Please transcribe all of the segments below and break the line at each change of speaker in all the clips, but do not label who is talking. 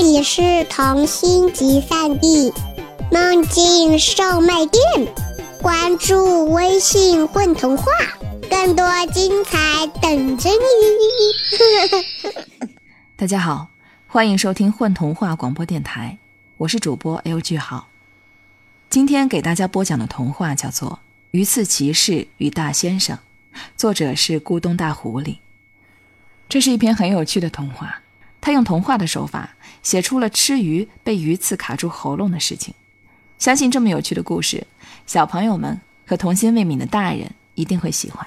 这里是童心集散地，梦境售卖店。关注微信“混童话”，更多精彩等着你。
大家好，欢迎收听混童话广播电台，我是主播 L 句号。今天给大家播讲的童话叫做《鱼刺骑士与大先生》，作者是咕咚大狐狸。这是一篇很有趣的童话，他用童话的手法写出了吃鱼被鱼刺卡住喉咙的事情。相信这么有趣的故事，小朋友们和童心未泯的大人一定会喜欢。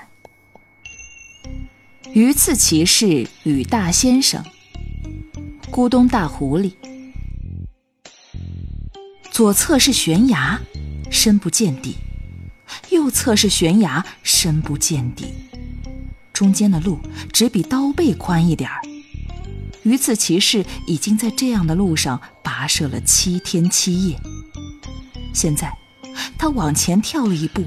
鱼刺骑士与大先生，咕咚大狐狸。左侧是悬崖，深不见底；右侧是悬崖，深不见底。中间的路只比刀背宽一点儿。鱼刺骑士已经在这样的路上跋涉了七天七夜。现在，他往前跳了一步，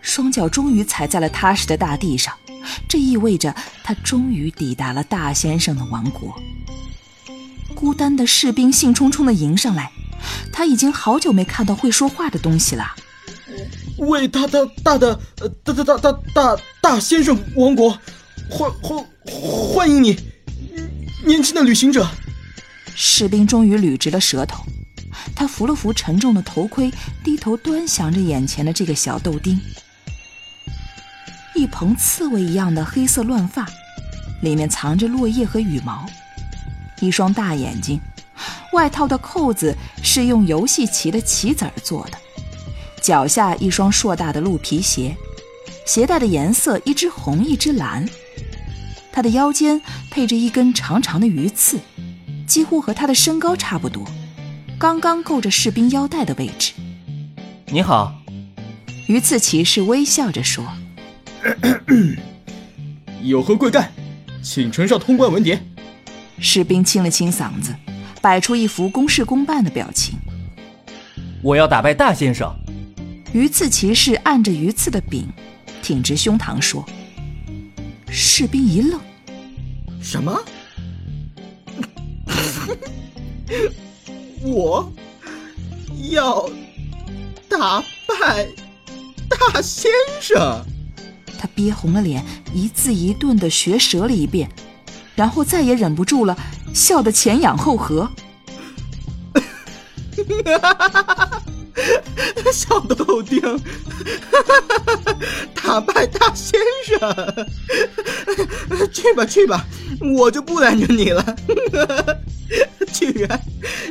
双脚终于踩在了踏实的大地上。这意味着他终于抵达了大先生的王国。孤单的士兵兴冲冲地迎上来，他已经好久没看到会说话的东西了。
伟大的大的大大大大大大先生王国，欢欢欢迎你，年轻的旅行者。
士兵终于捋直了舌头，他扶了扶沉重的头盔，低头端详着眼前的这个小豆丁。一蓬刺猬一样的黑色乱发，里面藏着落叶和羽毛，一双大眼睛，外套的扣子是用游戏棋的棋子儿做的。脚下一双硕大的鹿皮鞋，鞋带的颜色一只红一只蓝。他的腰间配着一根长长的鱼刺，几乎和他的身高差不多，刚刚够着士兵腰带的位置。
你好，
鱼刺骑士微笑着说：“
有何贵干，请呈上通关文牒。”
士兵清了清嗓子，摆出一副公事公办的表情：“
我要打败大先生。”
鱼刺骑士按着鱼刺的柄，挺直胸膛说：“士兵一愣，
什么？我要打败大先生？”
他憋红了脸，一字一顿的学舌了一遍，然后再也忍不住了，笑得前仰后合。
小豆丁，打败大先生，去吧去吧，我就不拦着你了。居然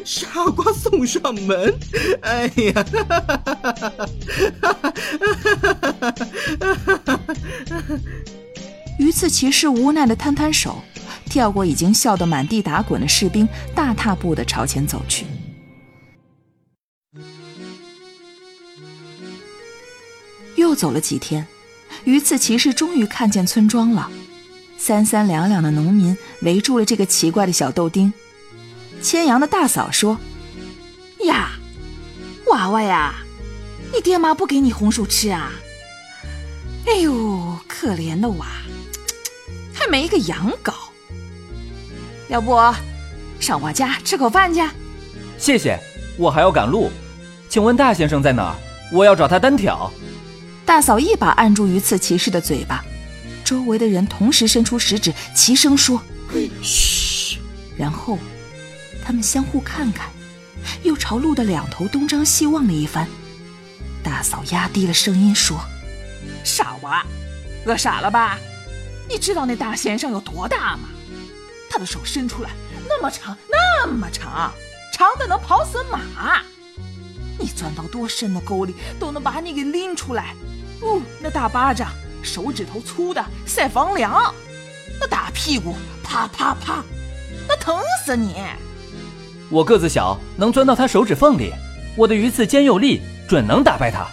傻瓜送上门，哎呀！
鱼刺骑士无奈的摊摊手，跳过已经笑得满地打滚的士兵，大踏步的朝前走去。又走了几天，榆次骑士终于看见村庄了。三三两两的农民围住了这个奇怪的小豆丁。牵羊的大嫂说：“
呀，娃娃呀，你爹妈不给你红薯吃啊？哎呦，可怜的娃，还没个羊羔。要不上我家吃口饭去？
谢谢，我还要赶路。请问大先生在哪儿？我要找他单挑。”
大嫂一把按住鱼刺骑士的嘴巴，周围的人同时伸出食指，齐声说：“嘘。”然后，他们相互看看，又朝路的两头东张西望了一番。大嫂压低了声音说：“
傻娃，饿傻了吧？你知道那大先生有多大吗？他的手伸出来那么长，那么长，长的能跑死马。你钻到多深的沟里，都能把你给拎出来。”哦，那大巴掌，手指头粗的赛房梁，那打屁股啪啪啪，那疼死你！
我个子小，能钻到他手指缝里，我的鱼刺尖又利，准能打败他。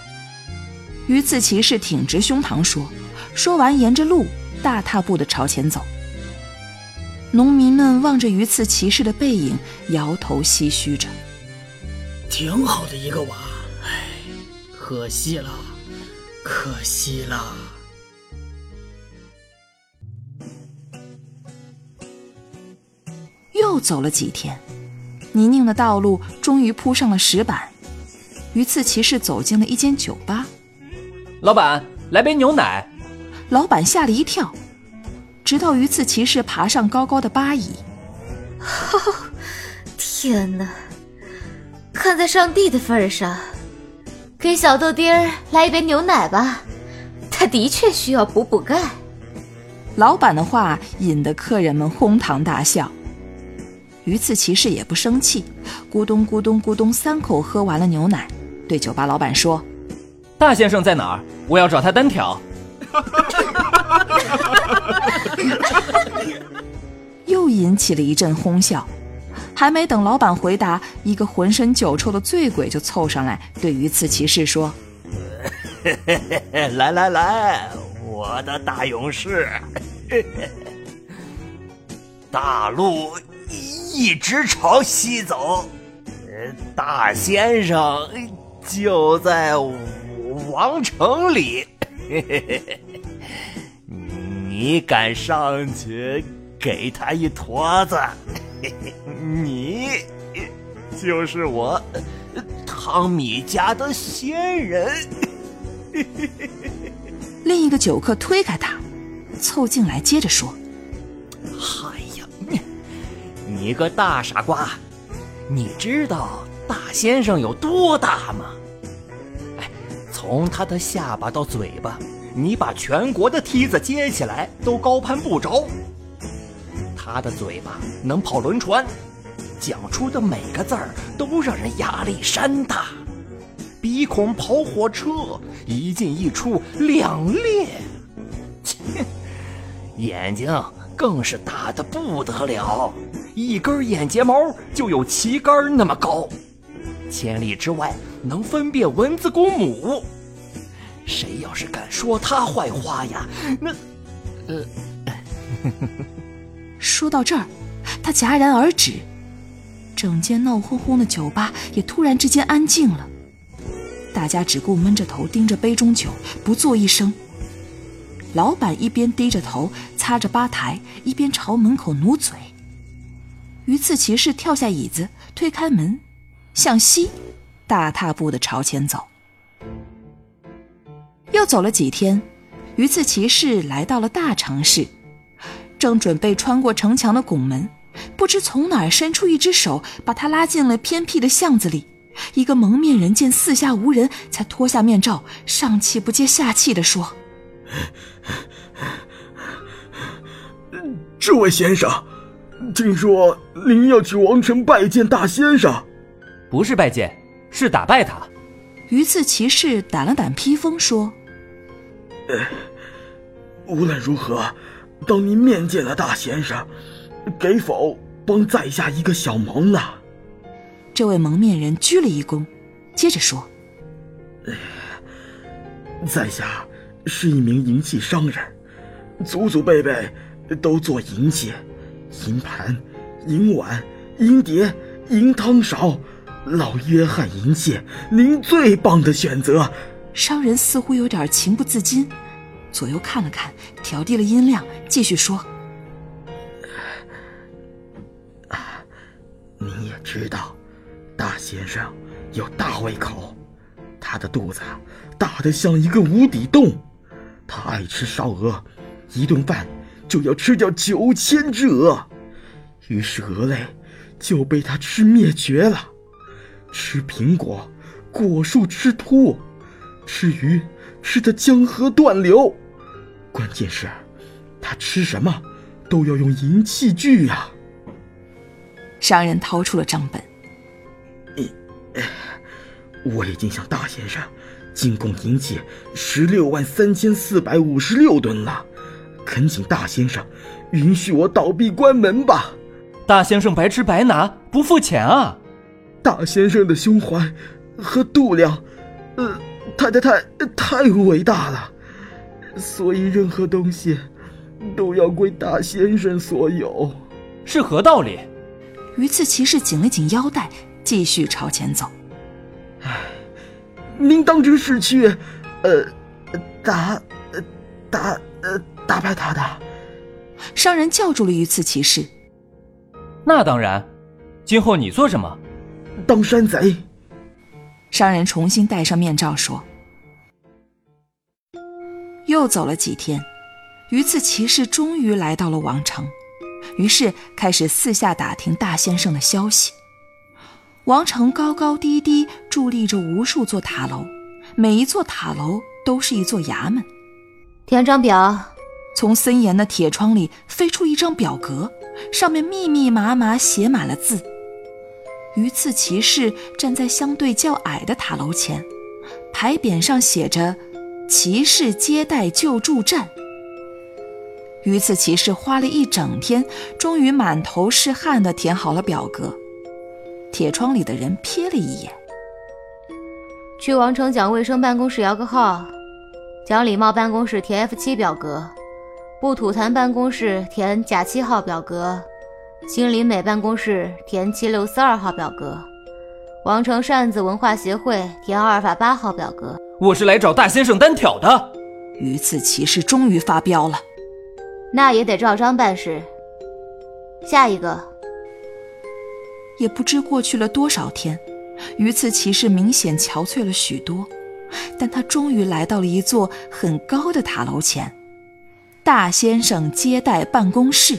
鱼刺骑士挺直胸膛说，说完沿着路大踏步的朝前走。农民们望着鱼刺骑士的背影，摇头唏嘘着：“
挺好的一个娃，唉，可惜了。”可惜了。
又走了几天，泥泞的道路终于铺上了石板。鱼刺骑士走进了一间酒吧。
老板，来杯牛奶。
老板吓了一跳，直到鱼刺骑士爬上高高的吧椅。
哦，天哪！看在上帝的份上，给小豆丁儿来一杯牛奶吧，他的确需要补补钙。
老板的话引得客人们哄堂大笑。鱼刺骑士也不生气，咕咚咕咚咕咚三口喝完了牛奶，对酒吧老板说：“
大先生在哪儿？我要找他单挑。”
又引起了一阵哄笑。还没等老板回答，一个浑身酒臭的醉鬼就凑上来，对鱼刺骑士说：“
来来来，我的大勇士，大路一直朝西走，大先生就在王城里。你敢上去给他一坨子？” 你就是我汤米家的仙人。
另一个酒客推开他，凑近来接着说：“
哎呀，你个大傻瓜！你知道大先生有多大吗？哎，从他的下巴到嘴巴，你把全国的梯子接起来都高攀不着。”他的嘴巴能跑轮船，讲出的每个字儿都让人压力山大；鼻孔跑火车，一进一出两列；切，眼睛更是大的不得了，一根眼睫毛就有旗杆那么高，千里之外能分辨文字公母。谁要是敢说他坏话呀，那……呃。
说到这儿，他戛然而止，整间闹哄哄的酒吧也突然之间安静了，大家只顾闷着头盯着杯中酒，不作一声。老板一边低着头擦着吧台，一边朝门口努嘴。鱼刺骑士跳下椅子，推开门，向西，大踏步的朝前走。又走了几天，鱼刺骑士来到了大城市。正准备穿过城墙的拱门，不知从哪儿伸出一只手，把他拉进了偏僻的巷子里。一个蒙面人见四下无人，才脱下面罩，上气不接下气地说：“
这位先生，听说您要去王城拜见大先生？
不是拜见，是打败他。”
鱼刺骑士掸了掸披风，说：“
无论如何。”当您面见了大先生，给否帮在下一个小忙呢？
这位蒙面人鞠了一躬，接着说：“
在下是一名银器商人，祖祖辈辈都做银器，银盘、银碗、银碟、银汤勺，老约翰银器，您最棒的选择。”
商人似乎有点情不自禁。左右看了看，调低了音量，继续说：“，
你也知道，大先生有大胃口，他的肚子大的像一个无底洞。他爱吃烧鹅，一顿饭就要吃掉九千只鹅，于是鹅类就被他吃灭绝了。吃苹果，果树吃秃；吃鱼，吃的江河断流。”关键是，他吃什么都要用银器具呀。
商人掏出了账本。
我已经向大先生进贡银器十六万三千四百五十六吨了，恳请大先生允许我倒闭关门吧。
大先生白吃白拿，不付钱啊！
大先生的胸怀和度量，呃，太太太太伟大了。所以，任何东西都要归大先生所有，
是何道理？
鱼刺骑士紧了紧腰带，继续朝前走。
唉，您当真是去，呃，打，打，呃，打败他的？
商人叫住了鱼刺骑士。
那当然，今后你做什么？
当山贼。
商人重新戴上面罩说。又走了几天，鱼刺骑士终于来到了王城，于是开始四下打听大先生的消息。王城高高低低伫立着无数座塔楼，每一座塔楼都是一座衙门。
填张表，
从森严的铁窗里飞出一张表格，上面密密麻麻写满了字。鱼刺骑士站在相对较矮的塔楼前，牌匾上写着。骑士接待救助站。鱼刺骑士花了一整天，终于满头是汗地填好了表格。铁窗里的人瞥了一眼，
去王城讲卫生办公室摇个号，讲礼貌办公室填 F 七表格，不吐痰办公室填甲七号表格，青林美办公室填七六四二号表格，王城扇子文化协会填阿尔法八号表格。
我是来找大先生单挑的。
鱼刺骑士终于发飙了，
那也得照章办事。下一个，
也不知过去了多少天，鱼刺骑士明显憔悴了许多，但他终于来到了一座很高的塔楼前，大先生接待办公室。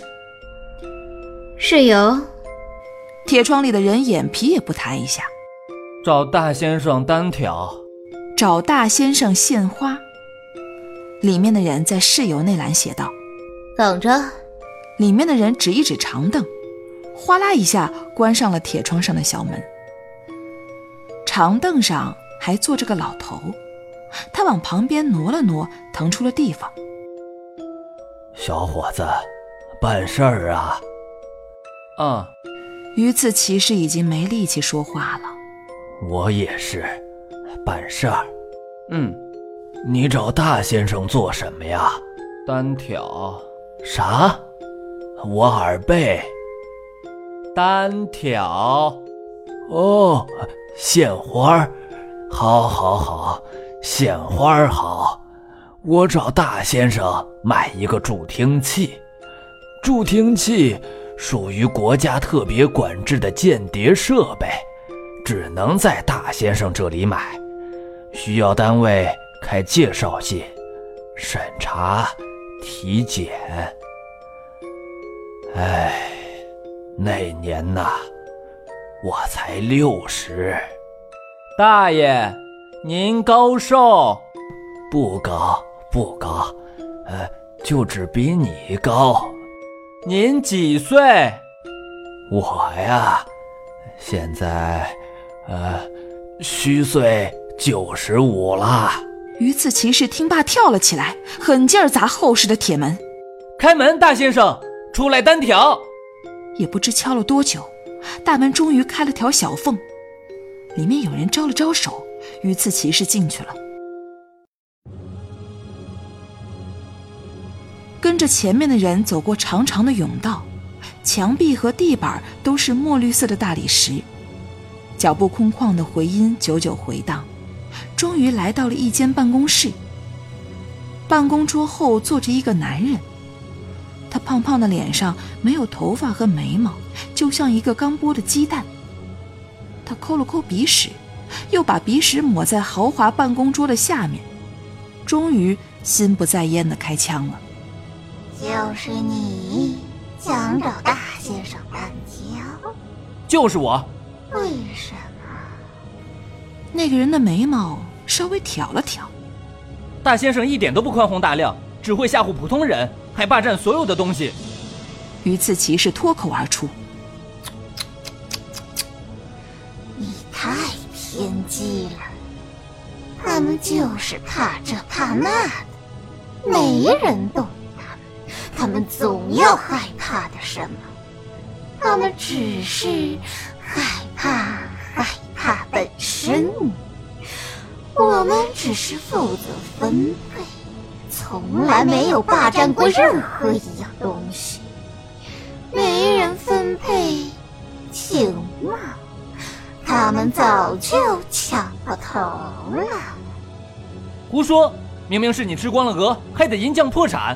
是由
铁窗里的人眼皮也不抬一下，
找大先生单挑。
找大先生献花。里面的人在室友那栏写道：“
等着。”
里面的人指一指长凳，哗啦一下关上了铁窗上的小门。长凳上还坐着个老头，他往旁边挪了挪，腾出了地方。
小伙子，办事儿啊！
嗯。
鱼刺骑士已经没力气说话了。
我也是。办事儿，
嗯，
你找大先生做什么呀？
单挑。
啥？我耳背。
单挑。
哦，献花儿，好，好，好，献花儿好。我找大先生买一个助听器，助听器属于国家特别管制的间谍设备，只能在大先生这里买。需要单位开介绍信、审查、体检。哎，那年呐，我才六十。
大爷，您高寿？
不高，不高，呃，就只比你高。
您几岁？
我呀，现在，呃，虚岁。九十五了。
鱼刺骑士听罢跳了起来，狠劲儿砸厚实的铁门。
开门，大先生，出来单挑。
也不知敲了多久，大门终于开了条小缝，里面有人招了招手，鱼刺骑士进去了。跟着前面的人走过长长的甬道，墙壁和地板都是墨绿色的大理石，脚步空旷的回音久久回荡。终于来到了一间办公室。办公桌后坐着一个男人，他胖胖的脸上没有头发和眉毛，就像一个刚剥的鸡蛋。他抠了抠鼻屎，又把鼻屎抹在豪华办公桌的下面，终于心不在焉的开枪了。
就是你想找大先生单挑？
就是我。
为什么？
那个人的眉毛。稍微挑了挑，
大先生一点都不宽宏大量，只会吓唬普通人，还霸占所有的东西。
鱼刺骑士脱口而出：“
你太偏激了，他们就是怕这怕那的，没人懂他们，总要害怕的什么？他们只是害怕害怕本身。”我们只是负责分配，从来没有霸占过任何一样东西。没人分配，行吗？他们早就抢过头了。
胡说！明明是你吃光了鹅，害得银匠破产。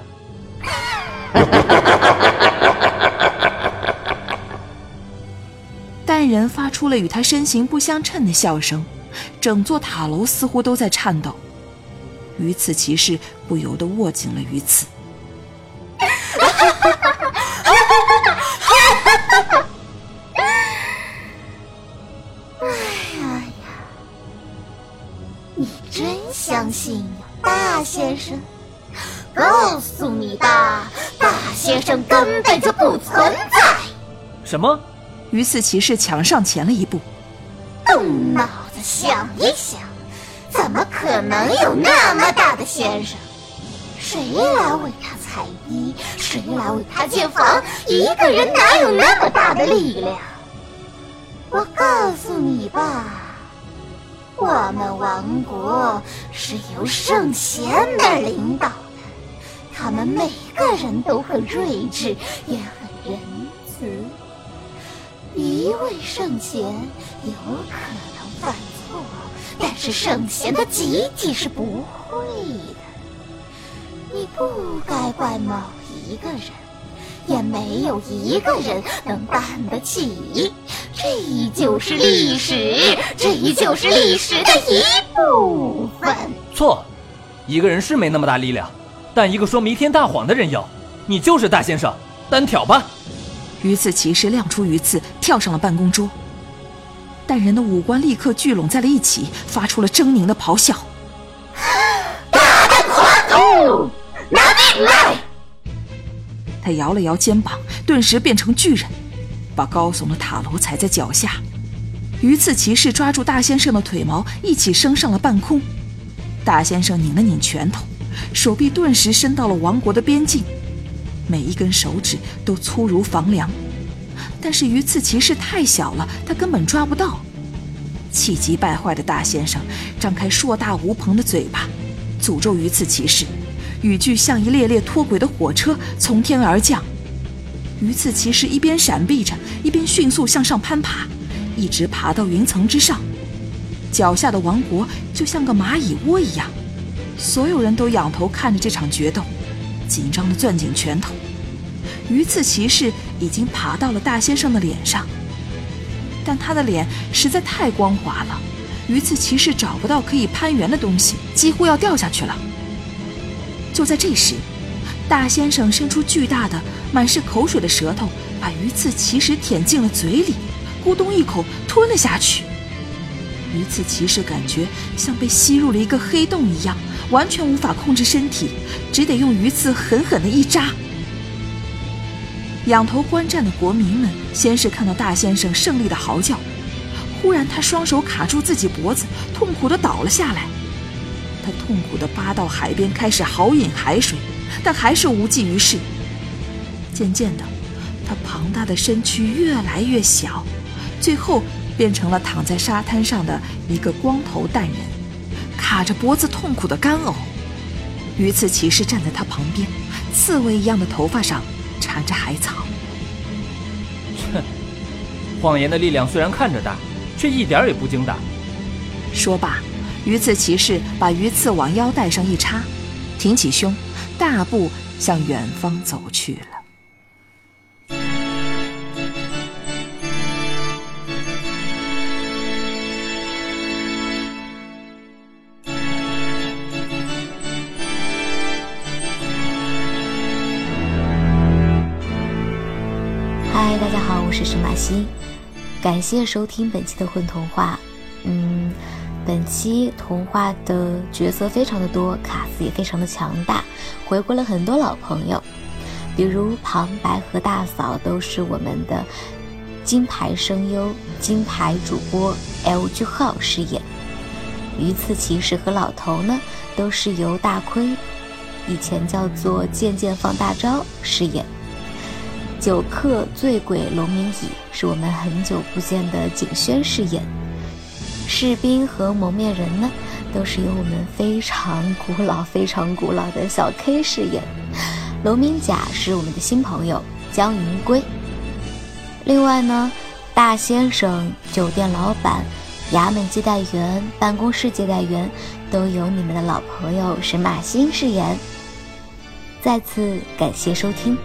但人发出了与他身形不相称的笑声，整座塔楼似乎都在颤抖。鱼刺骑士不由得握紧了鱼刺。
哎呀呀！你真相信大先生？告诉你
什么？
鱼刺骑士抢上前了一步。
动脑子想一想，怎么可能有那么大的先生？谁来为他裁衣？谁来为他建房？一个人哪有那么大的力量？我告诉你吧，我们王国是由圣贤们领导的，他们每个人都很睿智，也很仁慈。一位圣贤有可能犯错，但是圣贤的集体是不会的。你不该怪某一个人，也没有一个人能担得起。这就是历史，这就是历史的一部分。
错，一个人是没那么大力量，但一个说弥天大谎的人有。你就是大先生，单挑吧！
鱼刺骑士亮出鱼刺，跳上了办公桌。但人的五官立刻聚拢在了一起，发出了狰狞的咆哮。
大胆狂徒！拿命来！
他摇了摇肩膀，顿时变成巨人，把高耸的塔楼踩在脚下。鱼刺骑士抓住大先生的腿毛，一起升上了半空。大先生拧了拧拳头，手臂顿时伸到了王国的边境，每一根手指都粗如房梁。但是鱼刺骑士太小了，他根本抓不到。气急败坏的大先生张开硕大无朋的嘴巴，诅咒鱼刺骑士。雨具像一列列脱轨的火车从天而降，鱼刺骑士一边闪避着，一边迅速向上攀爬，一直爬到云层之上。脚下的王国就像个蚂蚁窝一样，所有人都仰头看着这场决斗，紧张地攥紧拳头。鱼刺骑士已经爬到了大先生的脸上，但他的脸实在太光滑了，鱼刺骑士找不到可以攀援的东西，几乎要掉下去了。就在这时，大先生伸出巨大的、满是口水的舌头，把鱼刺骑士舔进了嘴里，咕咚一口吞了下去。鱼刺骑士感觉像被吸入了一个黑洞一样，完全无法控制身体，只得用鱼刺狠狠的一扎。仰头观战的国民们先是看到大先生胜利的嚎叫，忽然他双手卡住自己脖子，痛苦的倒了下来。他痛苦地扒到海边，开始豪饮海水，但还是无济于事。渐渐的，他庞大的身躯越来越小，最后变成了躺在沙滩上的一个光头蛋人，卡着脖子痛苦的干呕。鱼刺骑士站在他旁边，刺猬一样的头发上缠着海草。
哼，谎言的力量虽然看着大，却一点也不经大。
说罢。鱼刺骑士把鱼刺往腰带上一插，挺起胸，大步向远方走去了。
是沈马西，感谢收听本期的混童话。嗯。本期童话的角色非常的多，卡斯也非常的强大，回归了很多老朋友，比如旁白和大嫂都是我们的金牌声优、金牌主播 L 句号饰演，鱼刺骑士和老头呢都是由大亏，以前叫做渐渐放大招饰演，九客醉鬼龙明乙是我们很久不见的景轩饰演。士兵和蒙面人呢，都是由我们非常古老、非常古老的小 K 饰演。龙明甲是我们的新朋友江云归。另外呢，大先生、酒店老板、衙门接待员、办公室接待员，都由你们的老朋友沈马欣饰演。再次感谢收听。